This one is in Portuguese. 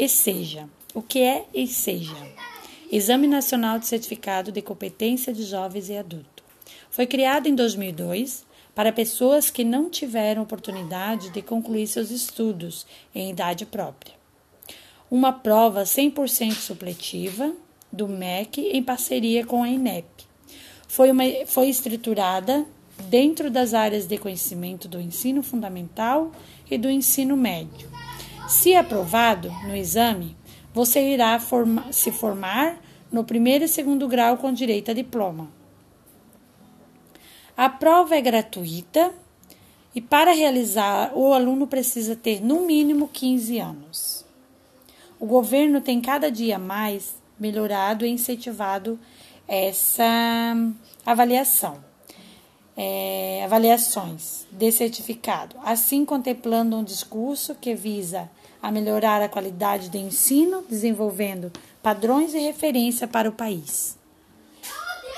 ESEJA. O que é ESEJA? Exame Nacional de Certificado de Competência de Jovens e Adultos. Foi criado em 2002 para pessoas que não tiveram oportunidade de concluir seus estudos em idade própria. Uma prova 100% supletiva do MEC em parceria com a INEP. Foi, uma, foi estruturada dentro das áreas de conhecimento do ensino fundamental e do ensino médio. Se aprovado no exame, você irá forma, se formar no primeiro e segundo grau com direito a diploma. A prova é gratuita e para realizar o aluno precisa ter no mínimo 15 anos. O governo tem cada dia mais melhorado e incentivado essa avaliação, é, avaliações de certificado, assim contemplando um discurso que visa a melhorar a qualidade do ensino, desenvolvendo padrões e referência para o país.